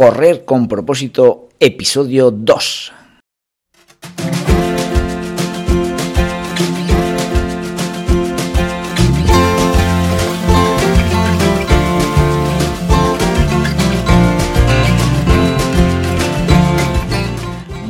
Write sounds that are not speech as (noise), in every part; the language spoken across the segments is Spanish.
Correr con propósito, episodio 2.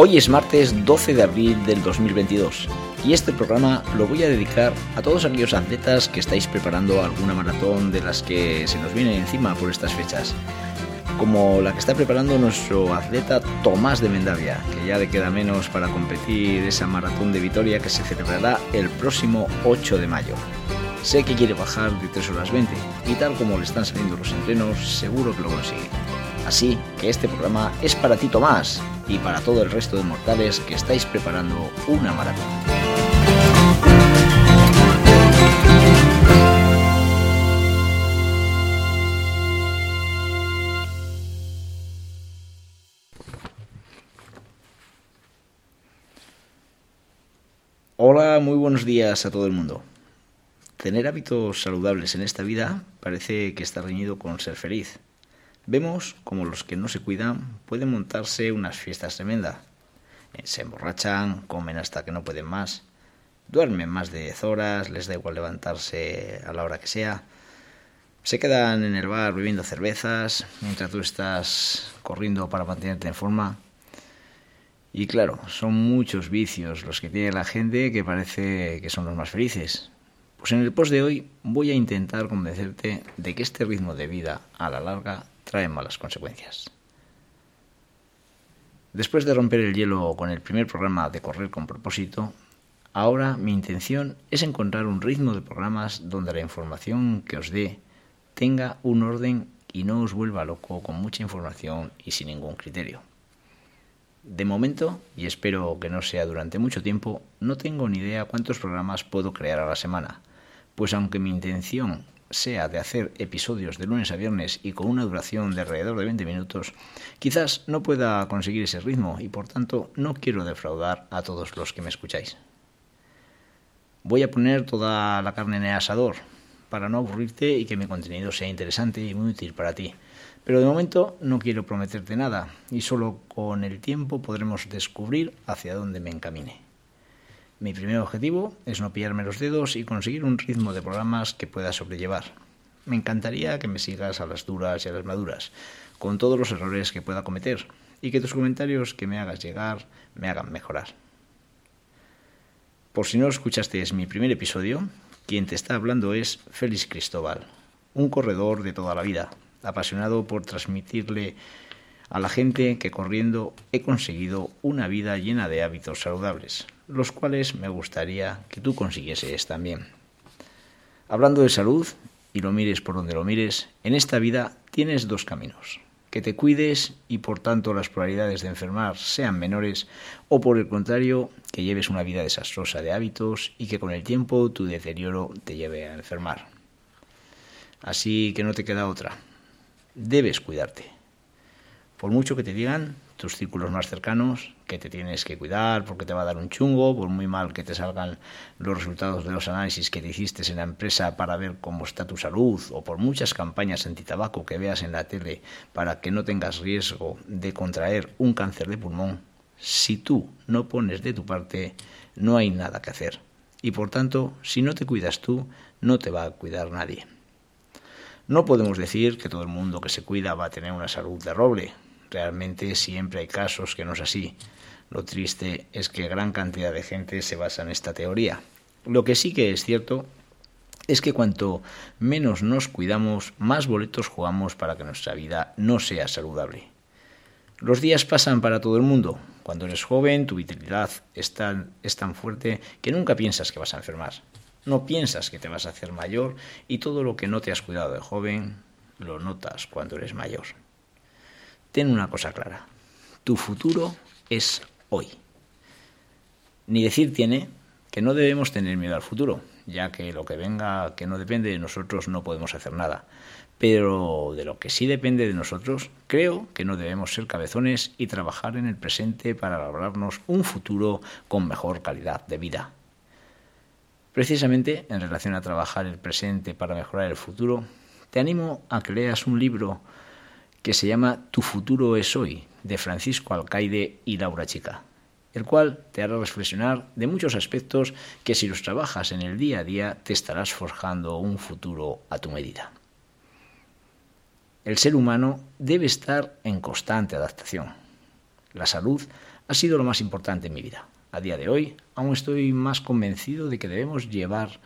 Hoy es martes 12 de abril del 2022 y este programa lo voy a dedicar a todos aquellos atletas que estáis preparando alguna maratón de las que se nos viene encima por estas fechas, como la que está preparando nuestro atleta Tomás de Mendavia, que ya le queda menos para competir esa maratón de Vitoria que se celebrará el próximo 8 de mayo. Sé que quiere bajar de 3 horas 20 y tal como le están saliendo los entrenos, seguro que lo consigue. Así que este programa es para ti Tomás y para todo el resto de mortales que estáis preparando una maratón. Hola, muy buenos días a todo el mundo. Tener hábitos saludables en esta vida parece que está reñido con ser feliz. Vemos como los que no se cuidan pueden montarse unas fiestas tremendas. Eh, se emborrachan, comen hasta que no pueden más, duermen más de 10 horas, les da igual levantarse a la hora que sea. Se quedan en el bar bebiendo cervezas mientras tú estás corriendo para mantenerte en forma. Y claro, son muchos vicios los que tiene la gente que parece que son los más felices. Pues en el post de hoy voy a intentar convencerte de que este ritmo de vida a la larga trae malas consecuencias. Después de romper el hielo con el primer programa de Correr con propósito, ahora mi intención es encontrar un ritmo de programas donde la información que os dé tenga un orden y no os vuelva loco con mucha información y sin ningún criterio. De momento, y espero que no sea durante mucho tiempo, no tengo ni idea cuántos programas puedo crear a la semana, pues aunque mi intención sea de hacer episodios de lunes a viernes y con una duración de alrededor de 20 minutos, quizás no pueda conseguir ese ritmo y por tanto no quiero defraudar a todos los que me escucháis. Voy a poner toda la carne en el asador para no aburrirte y que mi contenido sea interesante y muy útil para ti. Pero de momento no quiero prometerte nada y solo con el tiempo podremos descubrir hacia dónde me encamine. Mi primer objetivo es no pillarme los dedos y conseguir un ritmo de programas que pueda sobrellevar. Me encantaría que me sigas a las duras y a las maduras, con todos los errores que pueda cometer, y que tus comentarios que me hagas llegar me hagan mejorar. Por si no escuchaste es mi primer episodio, quien te está hablando es Félix Cristóbal, un corredor de toda la vida, apasionado por transmitirle a la gente que corriendo he conseguido una vida llena de hábitos saludables, los cuales me gustaría que tú consiguieses también. Hablando de salud, y lo mires por donde lo mires, en esta vida tienes dos caminos. Que te cuides y por tanto las probabilidades de enfermar sean menores, o por el contrario, que lleves una vida desastrosa de hábitos y que con el tiempo tu deterioro te lleve a enfermar. Así que no te queda otra. Debes cuidarte. Por mucho que te digan, tus círculos más cercanos, que te tienes que cuidar porque te va a dar un chungo, por muy mal que te salgan los resultados de los análisis que te hiciste en la empresa para ver cómo está tu salud, o por muchas campañas antitabaco que veas en la tele para que no tengas riesgo de contraer un cáncer de pulmón, si tú no pones de tu parte, no hay nada que hacer. Y por tanto, si no te cuidas tú, no te va a cuidar nadie. No podemos decir que todo el mundo que se cuida va a tener una salud de roble, Realmente siempre hay casos que no es así. Lo triste es que gran cantidad de gente se basa en esta teoría. Lo que sí que es cierto es que cuanto menos nos cuidamos, más boletos jugamos para que nuestra vida no sea saludable. Los días pasan para todo el mundo. Cuando eres joven, tu vitalidad es tan, es tan fuerte que nunca piensas que vas a enfermar. No piensas que te vas a hacer mayor y todo lo que no te has cuidado de joven lo notas cuando eres mayor. Ten una cosa clara, tu futuro es hoy. Ni decir tiene que no debemos tener miedo al futuro, ya que lo que venga que no depende de nosotros no podemos hacer nada. Pero de lo que sí depende de nosotros, creo que no debemos ser cabezones y trabajar en el presente para lograrnos un futuro con mejor calidad de vida. Precisamente en relación a trabajar el presente para mejorar el futuro, te animo a que leas un libro que se llama Tu futuro es hoy, de Francisco Alcaide y Laura Chica, el cual te hará reflexionar de muchos aspectos que si los trabajas en el día a día te estarás forjando un futuro a tu medida. El ser humano debe estar en constante adaptación. La salud ha sido lo más importante en mi vida. A día de hoy aún estoy más convencido de que debemos llevar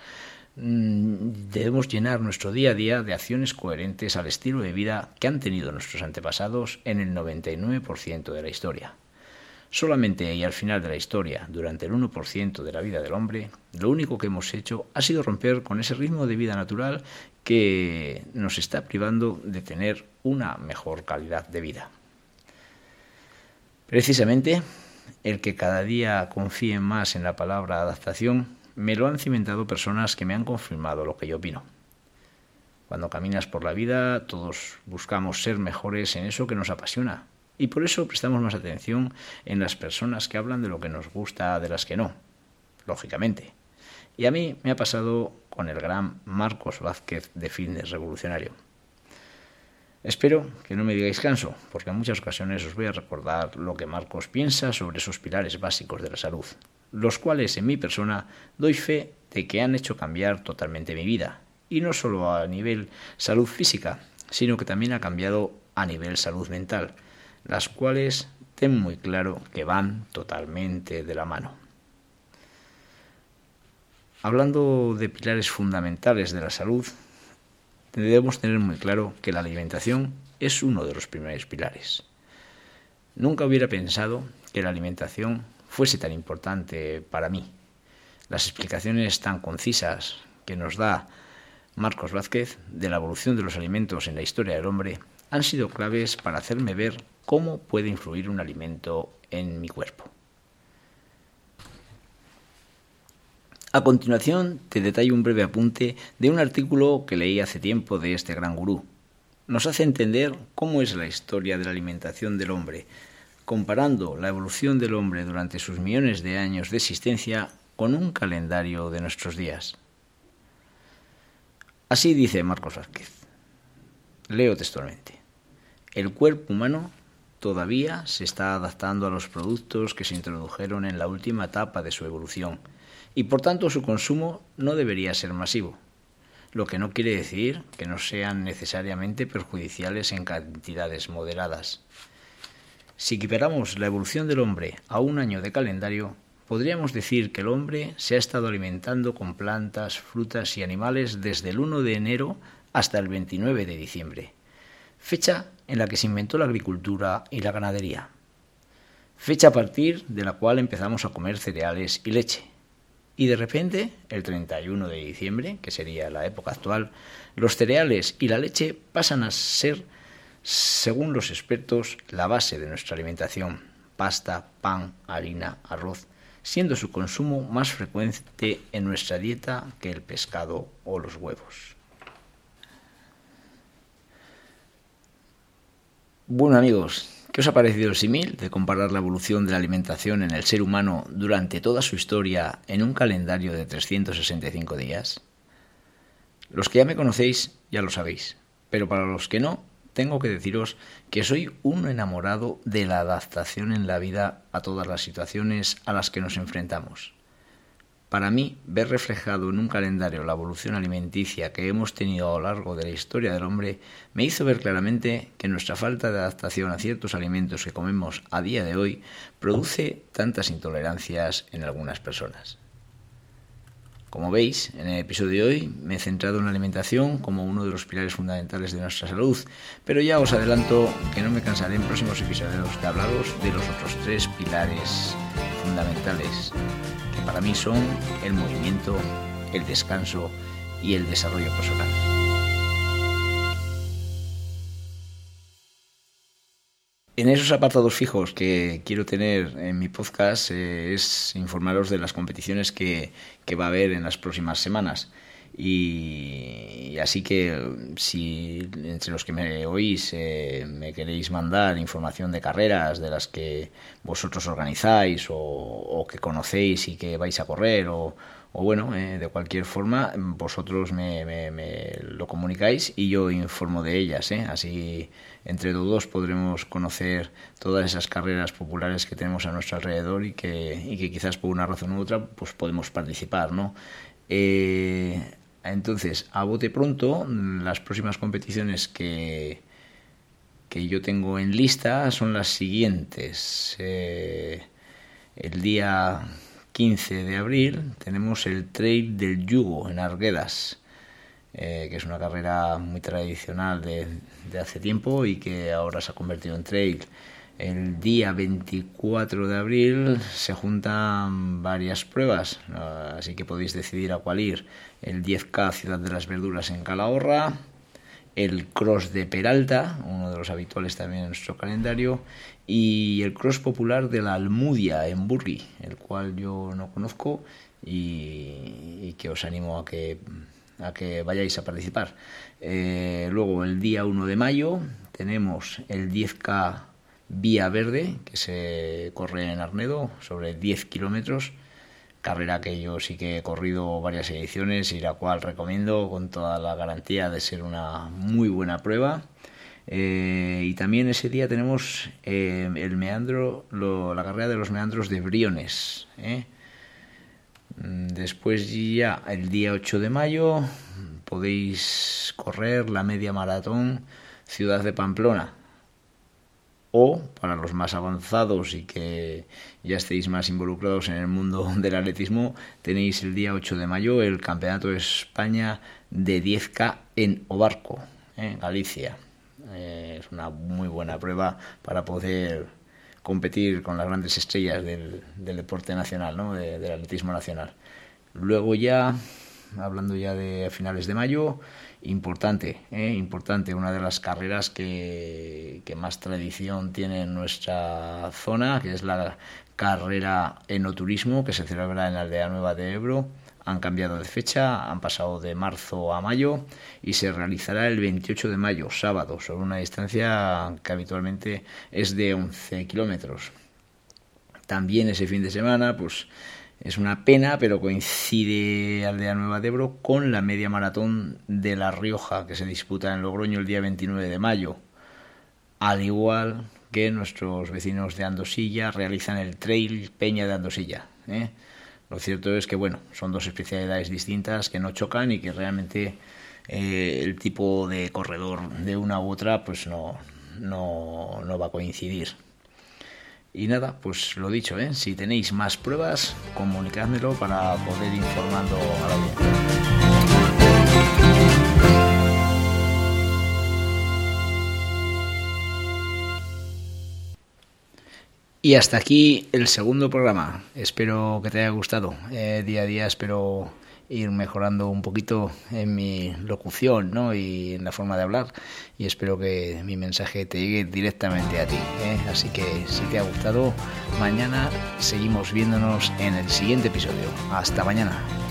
debemos llenar nuestro día a día de acciones coherentes al estilo de vida que han tenido nuestros antepasados en el 99% de la historia. Solamente y al final de la historia, durante el 1% de la vida del hombre, lo único que hemos hecho ha sido romper con ese ritmo de vida natural que nos está privando de tener una mejor calidad de vida. Precisamente, el que cada día confíe más en la palabra adaptación, me lo han cimentado personas que me han confirmado lo que yo opino. Cuando caminas por la vida, todos buscamos ser mejores en eso que nos apasiona, y por eso prestamos más atención en las personas que hablan de lo que nos gusta de las que no, lógicamente. Y a mí me ha pasado con el gran Marcos Vázquez de Fitness Revolucionario. Espero que no me digáis canso, porque en muchas ocasiones os voy a recordar lo que Marcos piensa sobre esos pilares básicos de la salud, los cuales en mi persona doy fe de que han hecho cambiar totalmente mi vida, y no solo a nivel salud física, sino que también ha cambiado a nivel salud mental, las cuales ten muy claro que van totalmente de la mano. Hablando de pilares fundamentales de la salud, debemos tener muy claro que la alimentación es uno de los primeros pilares. Nunca hubiera pensado que la alimentación fuese tan importante para mí. Las explicaciones tan concisas que nos da Marcos Vázquez de la evolución de los alimentos en la historia del hombre han sido claves para hacerme ver cómo puede influir un alimento en mi cuerpo. A continuación te detallo un breve apunte de un artículo que leí hace tiempo de este gran gurú. Nos hace entender cómo es la historia de la alimentación del hombre, comparando la evolución del hombre durante sus millones de años de existencia con un calendario de nuestros días. Así dice Marcos Vázquez. Leo textualmente. El cuerpo humano todavía se está adaptando a los productos que se introdujeron en la última etapa de su evolución y por tanto su consumo no debería ser masivo, lo que no quiere decir que no sean necesariamente perjudiciales en cantidades moderadas. Si equiparamos la evolución del hombre a un año de calendario, podríamos decir que el hombre se ha estado alimentando con plantas, frutas y animales desde el 1 de enero hasta el 29 de diciembre, fecha en la que se inventó la agricultura y la ganadería, fecha a partir de la cual empezamos a comer cereales y leche. Y de repente, el 31 de diciembre, que sería la época actual, los cereales y la leche pasan a ser, según los expertos, la base de nuestra alimentación. Pasta, pan, harina, arroz, siendo su consumo más frecuente en nuestra dieta que el pescado o los huevos. Bueno amigos, ¿Qué os ha parecido el símil de comparar la evolución de la alimentación en el ser humano durante toda su historia en un calendario de 365 días? Los que ya me conocéis ya lo sabéis, pero para los que no, tengo que deciros que soy un enamorado de la adaptación en la vida a todas las situaciones a las que nos enfrentamos. Para mí, ver reflejado en un calendario la evolución alimenticia que hemos tenido a lo largo de la historia del hombre me hizo ver claramente que nuestra falta de adaptación a ciertos alimentos que comemos a día de hoy produce tantas intolerancias en algunas personas. Como veis, en el episodio de hoy me he centrado en la alimentación como uno de los pilares fundamentales de nuestra salud, pero ya os adelanto que no me cansaré en próximos episodios de hablaros de los otros tres pilares fundamentales para mí son el movimiento, el descanso y el desarrollo personal. En esos apartados fijos que quiero tener en mi podcast eh, es informaros de las competiciones que, que va a haber en las próximas semanas. Y, así que si entre los que me oís eh, me queréis mandar información de carreras de las que vosotros organizáis o, que conocéis y que vais a correr o, bueno, eh, de cualquier forma vosotros me, me, lo comunicáis y yo informo de ellas. Eh. Así entre todos podremos conocer todas esas carreras populares que tenemos a nuestro alrededor y que, y que quizás por una razón u otra pues podemos participar. ¿no? Entonces, a bote pronto, las próximas competiciones que, que yo tengo en lista son las siguientes. Eh, el día 15 de abril tenemos el Trail del Yugo en Arguedas, eh, que es una carrera muy tradicional de, de hace tiempo y que ahora se ha convertido en trail. El día 24 de abril se juntan varias pruebas, así que podéis decidir a cuál ir. El 10K Ciudad de las Verduras en Calahorra, el Cross de Peralta, uno de los habituales también en nuestro calendario, y el Cross Popular de la Almudia en Burri, el cual yo no conozco y, que os animo a que, a que vayáis a participar. Eh, luego, el día 1 de mayo, tenemos el 10K Vía Verde, que se corre en Arnedo, sobre 10 kilómetros. Carrera que yo sí que he corrido varias ediciones y la cual recomiendo con toda la garantía de ser una muy buena prueba. Eh, y también ese día tenemos eh, el meandro, la carrera de los meandros de Briones. ¿eh? Mm, después ya el día 8 de mayo podéis correr la media maratón Ciudad de Pamplona o para los más avanzados y que ya estéis más involucrados en el mundo (laughs) del atletismo, tenéis el día 8 de mayo el Campeonato de España de 10K en Obarco, en Galicia. Eh, es una muy buena prueba para poder competir con las grandes estrellas del, deporte nacional, ¿no? del atletismo nacional. Luego ya, hablando ya de finales de mayo, importante, ¿eh? importante, una de las carreras que, más tradición tiene en nuestra zona, que es la carrera enoturismo que se celebra en la aldea nueva de Ebro. Han cambiado de fecha, han pasado de marzo a mayo y se realizará el 28 de mayo, sábado, sobre una distancia que habitualmente es de 11 kilómetros. También ese fin de semana, pues es una pena, pero coincide Aldea Nueva de Ebro con la media maratón de La Rioja, que se disputa en Logroño el día 29 de mayo. Al igual que nuestros vecinos de Andosilla realizan el Trail Peña de Andosilla. ¿eh? Lo cierto es que, bueno, son dos especialidades distintas que no chocan y que realmente eh, el tipo de corredor de una u otra pues no, no, no va a coincidir. Y nada, pues lo dicho, ¿eh? si tenéis más pruebas, comunicádmelo para poder informando a la audiencia. Y hasta aquí el segundo programa. Espero que te haya gustado. Eh, día a día espero ir mejorando un poquito en mi locución ¿no? y en la forma de hablar y espero que mi mensaje te llegue directamente a ti. ¿eh? Así que si te ha gustado, mañana seguimos viéndonos en el siguiente episodio. Hasta mañana.